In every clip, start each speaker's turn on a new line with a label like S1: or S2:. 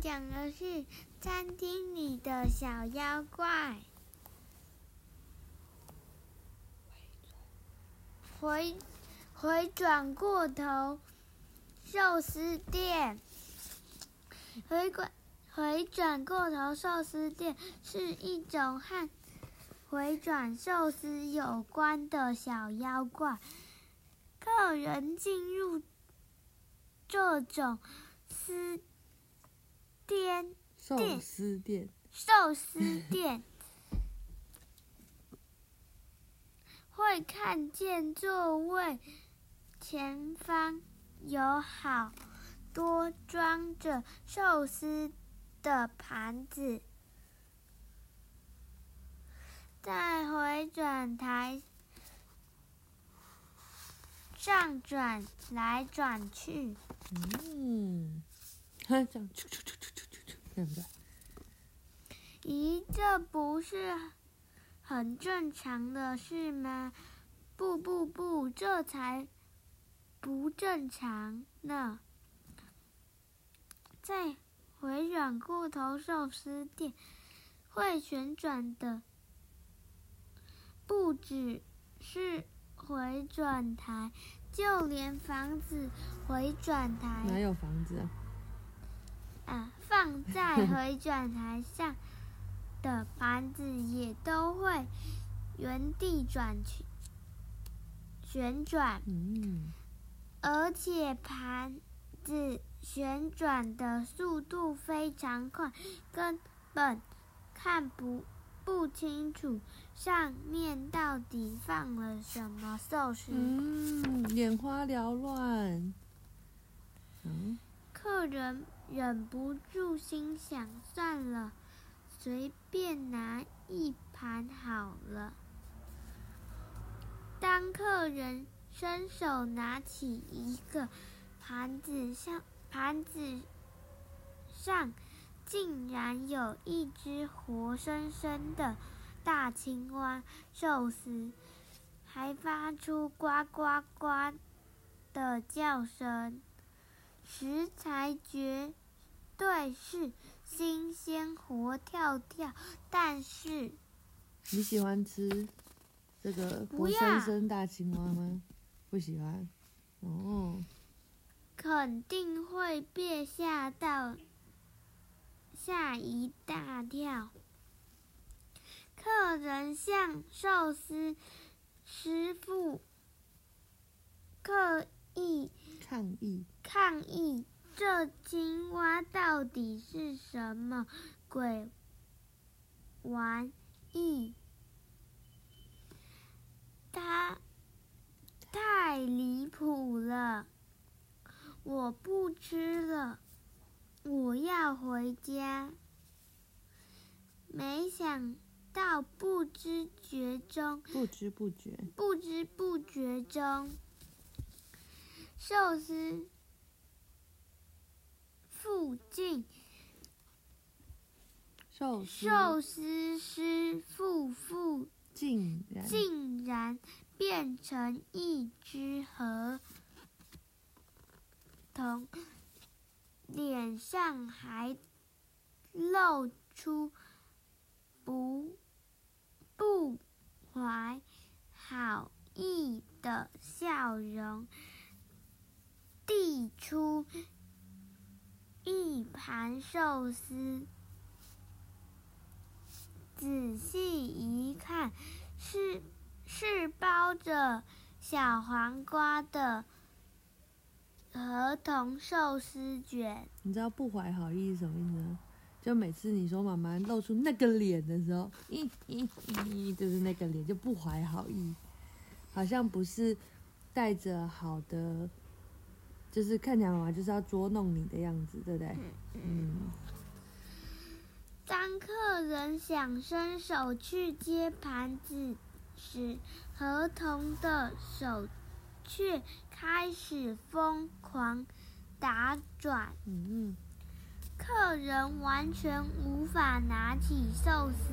S1: 讲的是餐厅里的小妖怪。回回转过头，寿司店。回转回转过头，寿司店是一种和回转寿司有关的小妖怪。客人进入这种司店
S2: 寿司店，
S1: 寿司店会看见座位前方有好多装着寿司的盘子，在回转台上转来转去。
S2: 嗯，它这样，
S1: 咦，这不是很正常的事吗？不不不，这才不正常呢！在回转过头寿司店会旋转的，不只是回转台，就连房子回转台
S2: 哪有房子啊？
S1: 啊，放在回转台上的盘子也都会原地转去旋转，而且盘子旋转的速度非常快，根本看不不清楚上面到底放了什么寿司。
S2: 嗯，眼花缭乱。嗯，
S1: 人忍不住心想：算了，随便拿一盘好了。当客人伸手拿起一个盘子上，盘子上竟然有一只活生生的大青蛙寿司，还发出呱呱呱的叫声。食材绝对是新鲜活跳跳，但是
S2: 你喜欢吃这个活生生大青蛙吗？不喜欢。哦，
S1: 肯定会被吓到，吓一大跳。客人向寿司师傅刻意
S2: 抗议。
S1: 抗议：这青蛙到底是什么鬼玩意？它太离谱了！我不吃了，我要回家。没想到不知觉中，
S2: 不知不觉，
S1: 不知不觉中，寿司附近。
S2: 寿司。
S1: 寿司师傅附
S2: 竟然。
S1: 竟然变成一只河童，脸上还露出不不怀好意的笑容，递出一盘寿司。仔细一看，是是包着小黄瓜的儿童寿司卷。
S2: 你知道不怀好意是什么意思吗？就每次你说妈妈露出那个脸的时候，咦咦咦，就是那个脸就不怀好意，好像不是带着好的，就是看起来妈妈就是要捉弄你的样子，对不对？嗯，
S1: 当客人想伸手去接盘子时，合同的手却开始疯狂打转。
S2: 嗯
S1: 客人完全无法拿起寿司，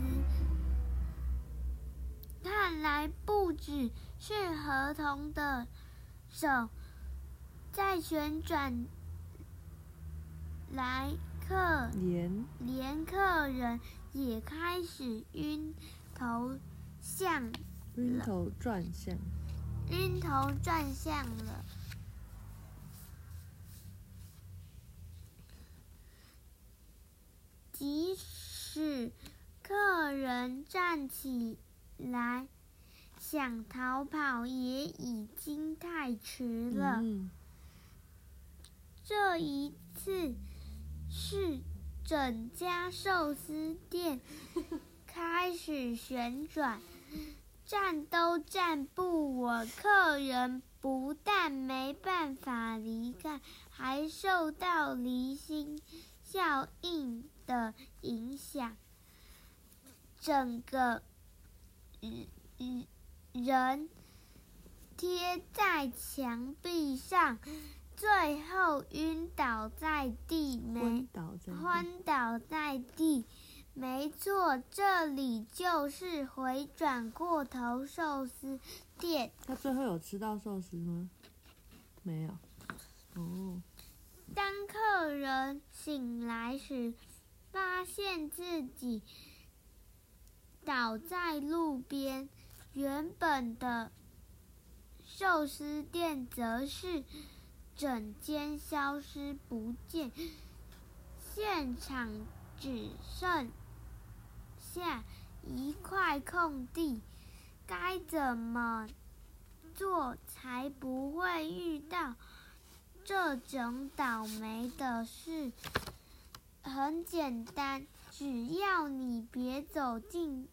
S1: 看来不只是合同的手在旋转来客
S2: 连
S1: 连客人也开始晕头向
S2: 晕头转向，
S1: 晕头转向了。即使客人站起来想逃跑，也已经太迟了。
S2: 嗯，
S1: 这一次是整家寿司店 开始旋转，站都站不稳。客人不但没办法离开，还受到离心效应的影响，整个人人贴在墙壁上。最后晕倒在地，没
S2: 昏倒在地
S1: 昏倒在地。没错，这里就是回转过头寿司店。
S2: 他最后有吃到寿司吗？没有。哦，
S1: 当客人醒来时，发现自己倒在路边，原本的寿司店则是整间消失不见，现场只剩下一块空地。该怎么做才不会遇到这种倒霉的事？很简单，只要你别走进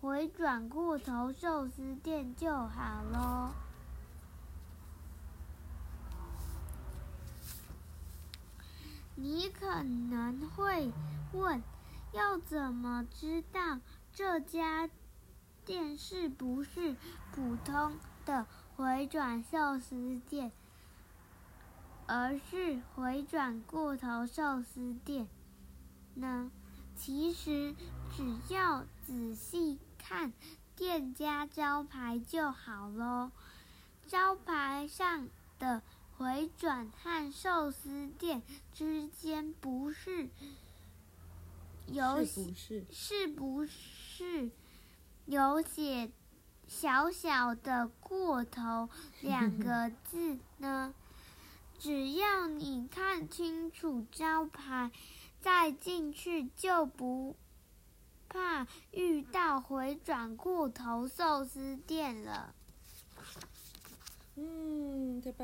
S1: 回转过头寿司店就好喽。你可能会问，要怎么知道这家店是不是普通的回转寿司店，而是回转过头寿司店呢？其实只要仔细看店家招牌就好喽。招牌上的回转和寿司店之间不是有
S2: 是不是？
S1: 是不是有写小小的“过头 ”两个字呢？只要你看清楚招牌，再进去就不怕遇到回转过头寿司店了。
S2: 嗯，太棒。